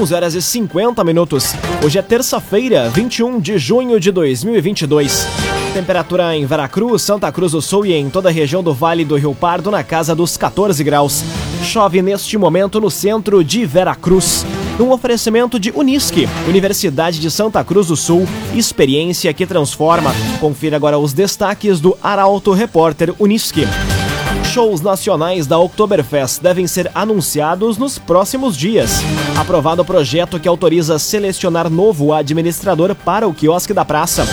11 horas e 50 minutos. Hoje é terça-feira, 21 de junho de 2022. Temperatura em Veracruz, Santa Cruz do Sul e em toda a região do Vale do Rio Pardo na casa dos 14 graus. Chove neste momento no centro de Veracruz. Num oferecimento de Unisque, Universidade de Santa Cruz do Sul, experiência que transforma. Confira agora os destaques do Arauto Repórter Unisque shows nacionais da Oktoberfest devem ser anunciados nos próximos dias. Aprovado o projeto que autoriza selecionar novo administrador para o quiosque da praça.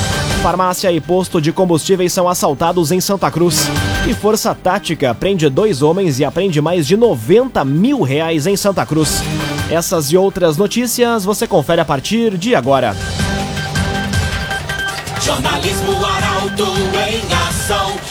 Farmácia e posto de combustíveis são assaltados em Santa Cruz. E Força Tática prende dois homens e aprende mais de 90 mil reais em Santa Cruz. Essas e outras notícias você confere a partir de agora. Jornalismo Arauto em ação.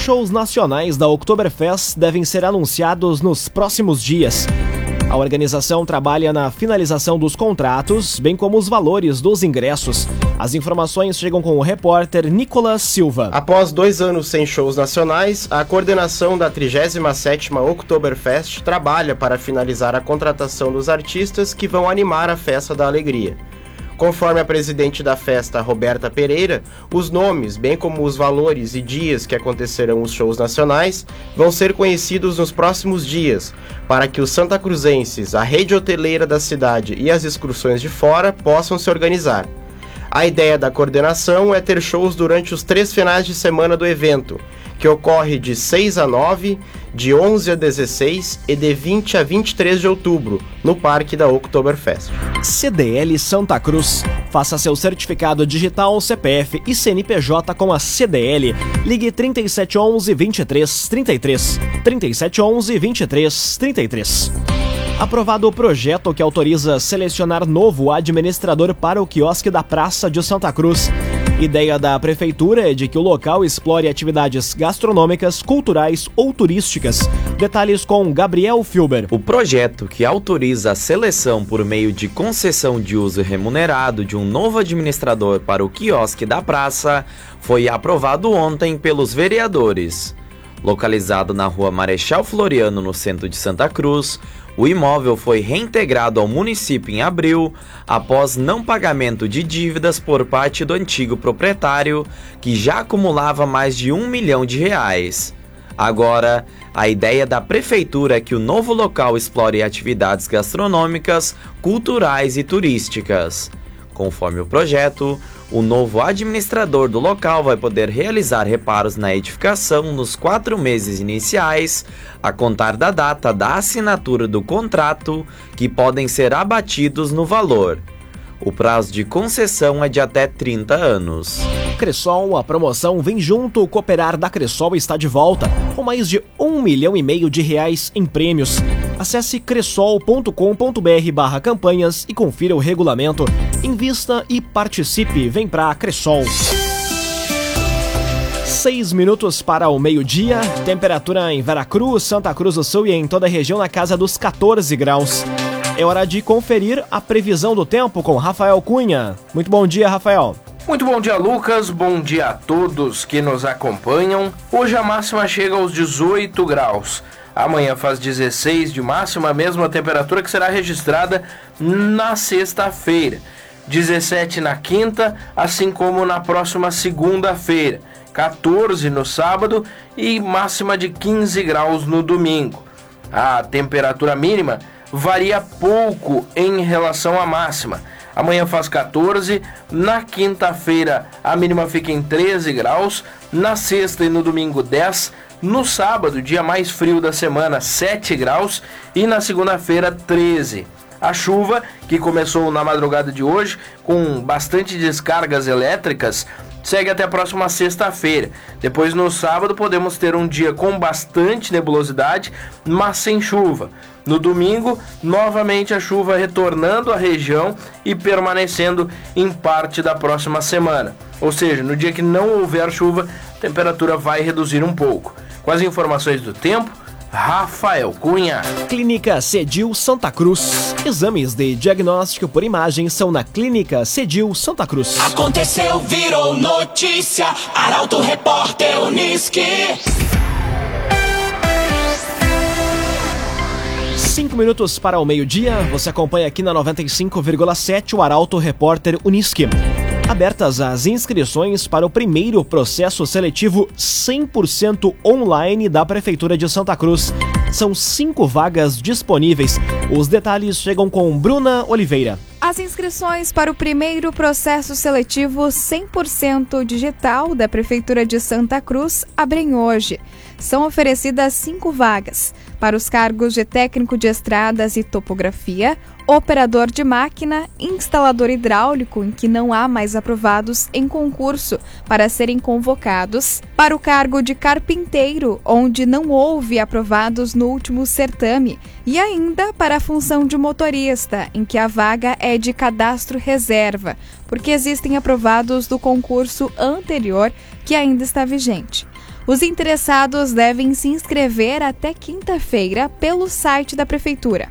Shows nacionais da Oktoberfest devem ser anunciados nos próximos dias. A organização trabalha na finalização dos contratos, bem como os valores dos ingressos. As informações chegam com o repórter Nicolas Silva. Após dois anos sem shows nacionais, a coordenação da 37ª Oktoberfest trabalha para finalizar a contratação dos artistas que vão animar a Festa da Alegria. Conforme a presidente da festa, Roberta Pereira, os nomes, bem como os valores e dias que acontecerão os shows nacionais, vão ser conhecidos nos próximos dias, para que os santa cruzenses, a rede hoteleira da cidade e as excursões de fora possam se organizar. A ideia da coordenação é ter shows durante os três finais de semana do evento, que ocorre de 6 a 9, de 11 a 16 e de 20 a 23 de outubro, no Parque da Oktoberfest. CDL Santa Cruz. Faça seu certificado digital, CPF e CNPJ com a CDL. Ligue 3711 2333. 3711 2333. Aprovado o projeto que autoriza selecionar novo administrador para o quiosque da Praça de Santa Cruz. Ideia da prefeitura é de que o local explore atividades gastronômicas, culturais ou turísticas. Detalhes com Gabriel Filber. O projeto que autoriza a seleção por meio de concessão de uso remunerado de um novo administrador para o quiosque da praça foi aprovado ontem pelos vereadores. Localizado na rua Marechal Floriano, no centro de Santa Cruz, o imóvel foi reintegrado ao município em abril, após não pagamento de dívidas por parte do antigo proprietário, que já acumulava mais de um milhão de reais. Agora, a ideia da prefeitura é que o novo local explore atividades gastronômicas, culturais e turísticas. Conforme o projeto, o novo administrador do local vai poder realizar reparos na edificação nos quatro meses iniciais, a contar da data da assinatura do contrato, que podem ser abatidos no valor. O prazo de concessão é de até 30 anos. Cressol, a promoção Vem Junto, Cooperar da Cressol está de volta, com mais de um milhão e meio de reais em prêmios. Acesse cressol.com.br barra campanhas e confira o regulamento. Invista e participe. Vem pra Cressol. Seis minutos para o meio-dia. Temperatura em Veracruz, Santa Cruz do Sul e em toda a região na casa dos 14 graus. É hora de conferir a previsão do tempo com Rafael Cunha. Muito bom dia, Rafael. Muito bom dia, Lucas. Bom dia a todos que nos acompanham. Hoje a máxima chega aos 18 graus. Amanhã faz 16 de máxima, a mesma temperatura que será registrada na sexta-feira. 17 na quinta, assim como na próxima segunda-feira. 14 no sábado e máxima de 15 graus no domingo. A temperatura mínima varia pouco em relação à máxima. Amanhã faz 14, na quinta-feira a mínima fica em 13 graus, na sexta e no domingo 10, no sábado, dia mais frio da semana, 7 graus e na segunda-feira 13. A chuva, que começou na madrugada de hoje, com bastante descargas elétricas, segue até a próxima sexta-feira. Depois, no sábado, podemos ter um dia com bastante nebulosidade, mas sem chuva. No domingo, novamente a chuva retornando à região e permanecendo em parte da próxima semana. Ou seja, no dia que não houver chuva, a temperatura vai reduzir um pouco. Com as informações do tempo, Rafael Cunha. Clínica Cedil Santa Cruz. Exames de diagnóstico por imagem são na Clínica Cedil Santa Cruz. Aconteceu, virou notícia. Arauto Repórter Uniski. Cinco minutos para o meio-dia. Você acompanha aqui na 95,7 o Arauto Repórter Uniski. Abertas as inscrições para o primeiro processo seletivo 100% online da Prefeitura de Santa Cruz. São cinco vagas disponíveis. Os detalhes chegam com Bruna Oliveira. As inscrições para o primeiro processo seletivo 100% digital da Prefeitura de Santa Cruz abrem hoje. São oferecidas cinco vagas para os cargos de técnico de estradas e topografia, operador de máquina, instalador hidráulico, em que não há mais aprovados em concurso para serem convocados, para o cargo de carpinteiro, onde não houve aprovados no último certame, e ainda para a função de motorista, em que a vaga é de cadastro reserva, porque existem aprovados do concurso anterior que ainda está vigente. Os interessados devem se inscrever até quinta-feira pelo site da Prefeitura.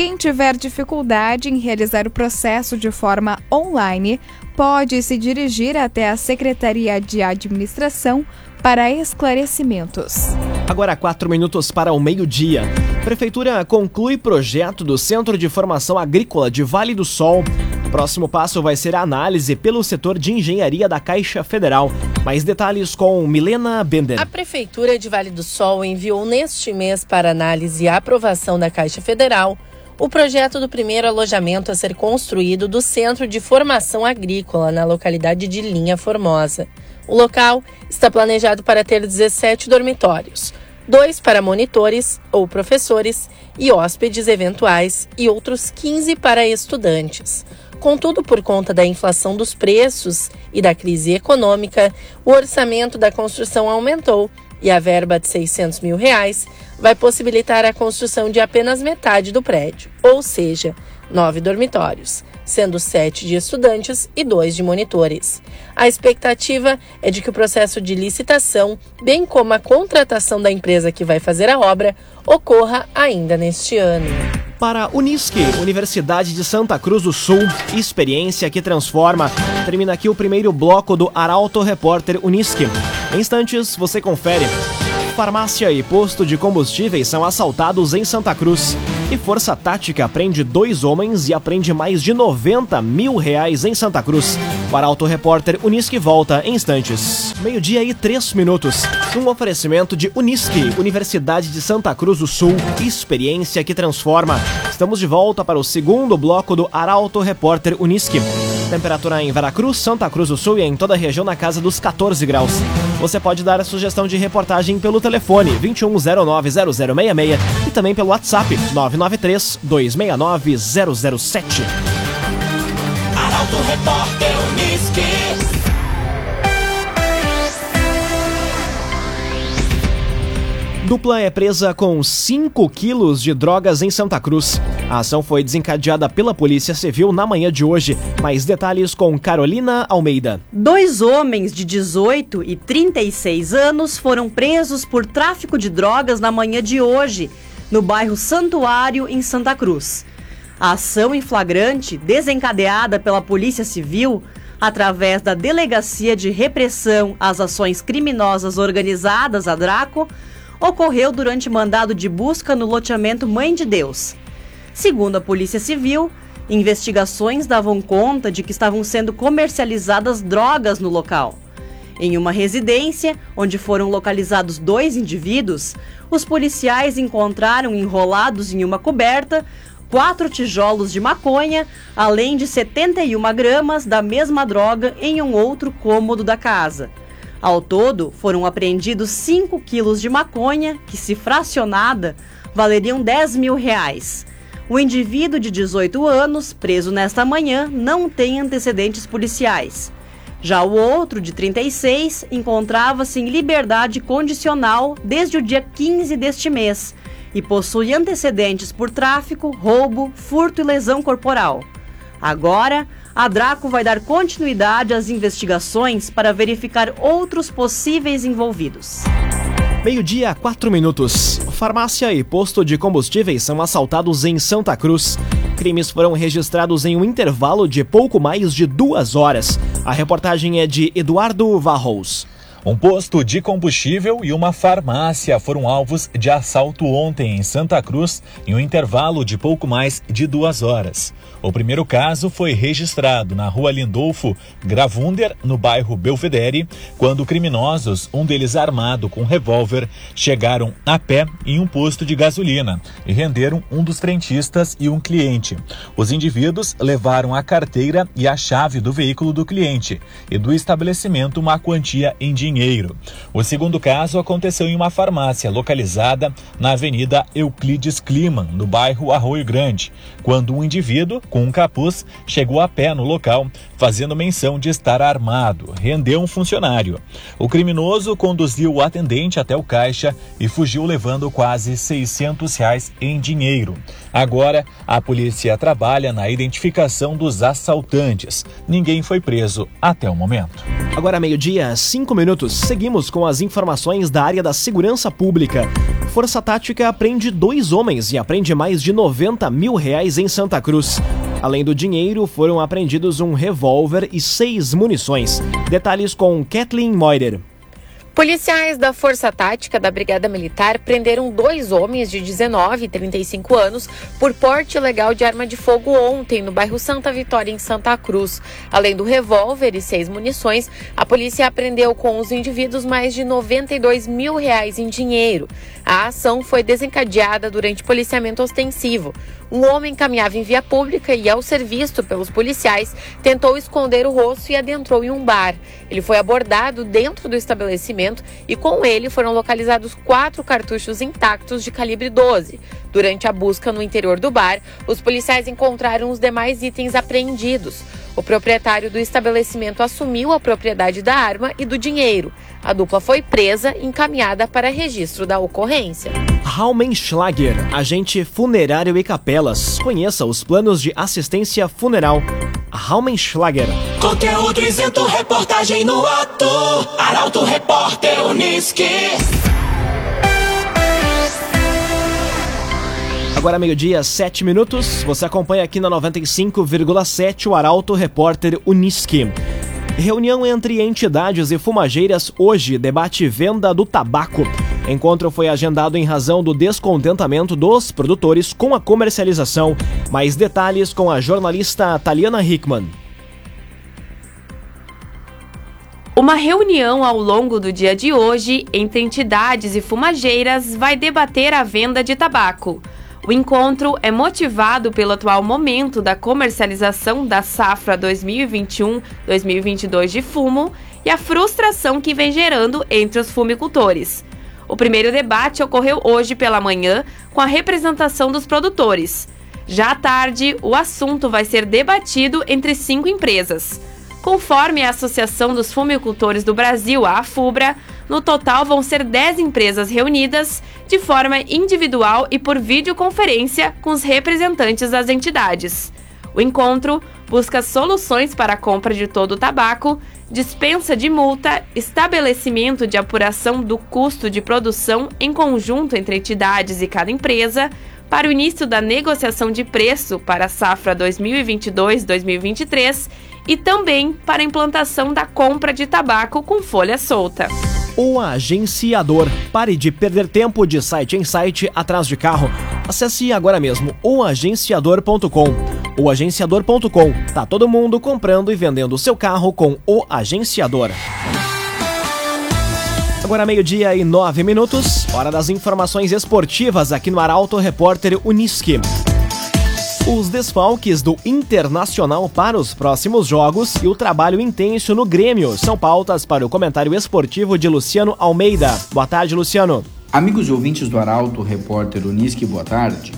Quem tiver dificuldade em realizar o processo de forma online pode se dirigir até a Secretaria de Administração para esclarecimentos. Agora, quatro minutos para o meio-dia. Prefeitura conclui projeto do Centro de Formação Agrícola de Vale do Sol. Próximo passo vai ser a análise pelo setor de engenharia da Caixa Federal. Mais detalhes com Milena Bender. A Prefeitura de Vale do Sol enviou neste mês para análise e aprovação da Caixa Federal o projeto do primeiro alojamento a ser construído do Centro de Formação Agrícola na localidade de Linha Formosa. O local está planejado para ter 17 dormitórios, dois para monitores ou professores e hóspedes eventuais e outros 15 para estudantes. Contudo, por conta da inflação dos preços e da crise econômica, o orçamento da construção aumentou e a verba de 600 mil reais vai possibilitar a construção de apenas metade do prédio, ou seja, nove dormitórios, sendo sete de estudantes e dois de monitores. A expectativa é de que o processo de licitação, bem como a contratação da empresa que vai fazer a obra, ocorra ainda neste ano. Para Unisque, Universidade de Santa Cruz do Sul, experiência que transforma. Termina aqui o primeiro bloco do Arauto Repórter Unisque. Em instantes, você confere. Farmácia e posto de combustíveis são assaltados em Santa Cruz. E Força Tática prende dois homens e aprende mais de 90 mil reais em Santa Cruz. O Arauto Repórter Unisque volta em instantes. Meio-dia e três minutos. Um oferecimento de Unisque, Universidade de Santa Cruz do Sul. Experiência que transforma. Estamos de volta para o segundo bloco do Arauto Repórter Unisque. Temperatura em Veracruz, Santa Cruz do Sul e em toda a região na casa dos 14 graus. Você pode dar a sugestão de reportagem pelo telefone 21090066 e também pelo WhatsApp 993 269 007. Arauto Repórter Uniski. Dupla é presa com 5 quilos de drogas em Santa Cruz. A ação foi desencadeada pela Polícia Civil na manhã de hoje. Mais detalhes com Carolina Almeida. Dois homens de 18 e 36 anos foram presos por tráfico de drogas na manhã de hoje, no bairro Santuário, em Santa Cruz. A ação em flagrante, desencadeada pela Polícia Civil, através da Delegacia de Repressão às Ações Criminosas Organizadas, a DRACO, ocorreu durante mandado de busca no loteamento Mãe de Deus. Segundo a Polícia Civil, investigações davam conta de que estavam sendo comercializadas drogas no local. Em uma residência, onde foram localizados dois indivíduos, os policiais encontraram enrolados em uma coberta quatro tijolos de maconha, além de 71 gramas da mesma droga em um outro cômodo da casa. Ao todo, foram apreendidos 5 quilos de maconha, que, se fracionada, valeriam 10 mil reais. O indivíduo de 18 anos, preso nesta manhã, não tem antecedentes policiais. Já o outro, de 36, encontrava-se em liberdade condicional desde o dia 15 deste mês e possui antecedentes por tráfico, roubo, furto e lesão corporal. Agora, a Draco vai dar continuidade às investigações para verificar outros possíveis envolvidos. Meio-dia, quatro minutos. Farmácia e posto de combustíveis são assaltados em Santa Cruz. Crimes foram registrados em um intervalo de pouco mais de duas horas. A reportagem é de Eduardo Varros. Um posto de combustível e uma farmácia foram alvos de assalto ontem em Santa Cruz, em um intervalo de pouco mais de duas horas. O primeiro caso foi registrado na rua Lindolfo Gravunder, no bairro Belvedere, quando criminosos, um deles armado com revólver, chegaram a pé em um posto de gasolina e renderam um dos frentistas e um cliente. Os indivíduos levaram a carteira e a chave do veículo do cliente e do estabelecimento uma quantia em dinheiro. O segundo caso aconteceu em uma farmácia localizada na Avenida Euclides Kliman, no bairro Arroio Grande, quando um indivíduo com um capuz, chegou a pé no local, fazendo menção de estar armado. Rendeu um funcionário. O criminoso conduziu o atendente até o caixa e fugiu levando quase 600 reais em dinheiro. Agora, a polícia trabalha na identificação dos assaltantes. Ninguém foi preso até o momento. Agora, meio-dia, cinco minutos. Seguimos com as informações da área da segurança pública. Força Tática apreende dois homens e apreende mais de 90 mil reais em Santa Cruz. Além do dinheiro, foram apreendidos um revólver e seis munições. Detalhes com Kathleen Moider. Policiais da Força Tática da Brigada Militar prenderam dois homens de 19 e 35 anos por porte ilegal de arma de fogo ontem no bairro Santa Vitória, em Santa Cruz. Além do revólver e seis munições, a polícia apreendeu com os indivíduos mais de 92 mil reais em dinheiro. A ação foi desencadeada durante policiamento ostensivo. Um homem caminhava em via pública e, ao ser visto pelos policiais, tentou esconder o rosto e adentrou em um bar. Ele foi abordado dentro do estabelecimento e, com ele, foram localizados quatro cartuchos intactos de calibre 12. Durante a busca no interior do bar, os policiais encontraram os demais itens apreendidos. O proprietário do estabelecimento assumiu a propriedade da arma e do dinheiro. A dupla foi presa e encaminhada para registro da ocorrência. Raumenschlager, agente funerário e capelas. Conheça os planos de assistência funeral. Raumenschlager. Conteúdo isento, reportagem no ato. Arauto Repórter Uniski. Agora meio-dia, sete minutos. Você acompanha aqui na 95,7 o Arauto Repórter Uniski. Reunião entre entidades e fumageiras hoje debate venda do tabaco. Encontro foi agendado em razão do descontentamento dos produtores com a comercialização. Mais detalhes com a jornalista Taliana Hickman. Uma reunião ao longo do dia de hoje entre entidades e fumageiras vai debater a venda de tabaco. O encontro é motivado pelo atual momento da comercialização da safra 2021-2022 de fumo e a frustração que vem gerando entre os fumicultores. O primeiro debate ocorreu hoje pela manhã com a representação dos produtores. Já à tarde, o assunto vai ser debatido entre cinco empresas. Conforme a Associação dos Fumicultores do Brasil, a AFUBRA, no total vão ser 10 empresas reunidas de forma individual e por videoconferência com os representantes das entidades. O encontro busca soluções para a compra de todo o tabaco, dispensa de multa, estabelecimento de apuração do custo de produção em conjunto entre entidades e cada empresa, para o início da negociação de preço para a safra 2022-2023 e também para a implantação da compra de tabaco com folha solta. O agenciador. Pare de perder tempo de site em site atrás de carro. Acesse agora mesmo oagenciador.com. O agenciador.com. Tá todo mundo comprando e vendendo seu carro com o agenciador. Agora meio-dia e nove minutos, hora das informações esportivas aqui no Arauto Repórter Uniski. Os desfalques do Internacional para os próximos jogos e o trabalho intenso no Grêmio são pautas para o comentário esportivo de Luciano Almeida. Boa tarde, Luciano. Amigos e ouvintes do Arauto, repórter Uniski, boa tarde.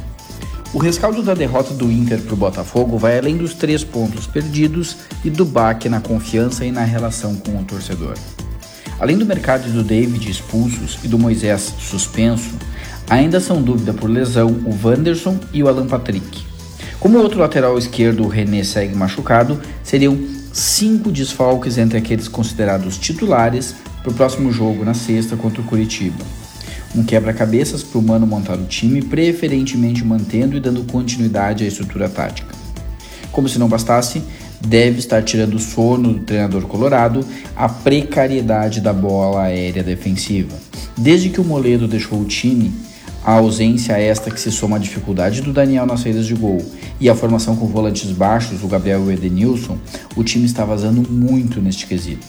O rescaldo da derrota do Inter para o Botafogo vai além dos três pontos perdidos e do baque na confiança e na relação com o torcedor. Além do mercado do David expulsos e do Moisés suspenso, ainda são dúvida por lesão o Wanderson e o Alan Patrick. Como o outro lateral esquerdo, o René, segue machucado, seriam cinco desfalques entre aqueles considerados titulares para o próximo jogo na sexta contra o Curitiba um quebra-cabeças para o Mano montar o time, preferentemente mantendo e dando continuidade à estrutura tática. Como se não bastasse, deve estar tirando o sono do treinador colorado a precariedade da bola aérea defensiva. Desde que o Moledo deixou o time, a ausência esta que se soma à dificuldade do Daniel nas saídas de gol e a formação com volantes baixos, o Gabriel e Edenilson, o time está vazando muito neste quesito.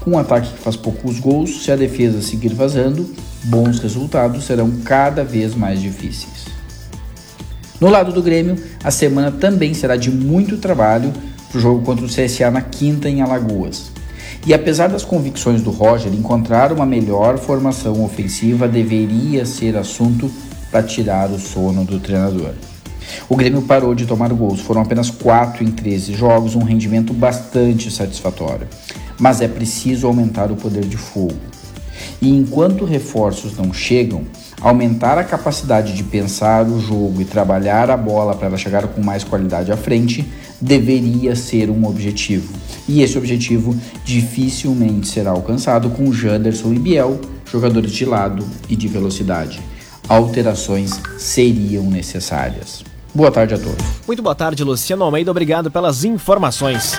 Com um ataque que faz poucos gols, se a defesa seguir vazando, bons resultados serão cada vez mais difíceis. No lado do Grêmio, a semana também será de muito trabalho para o jogo contra o CSA na quinta em Alagoas. E apesar das convicções do Roger, encontrar uma melhor formação ofensiva deveria ser assunto para tirar o sono do treinador. O Grêmio parou de tomar gols, foram apenas 4 em 13 jogos, um rendimento bastante satisfatório. Mas é preciso aumentar o poder de fogo. E enquanto reforços não chegam, aumentar a capacidade de pensar o jogo e trabalhar a bola para ela chegar com mais qualidade à frente deveria ser um objetivo. E esse objetivo dificilmente será alcançado com Janderson e Biel, jogadores de lado e de velocidade. Alterações seriam necessárias. Boa tarde a todos. Muito boa tarde, Luciano Almeida. Obrigado pelas informações.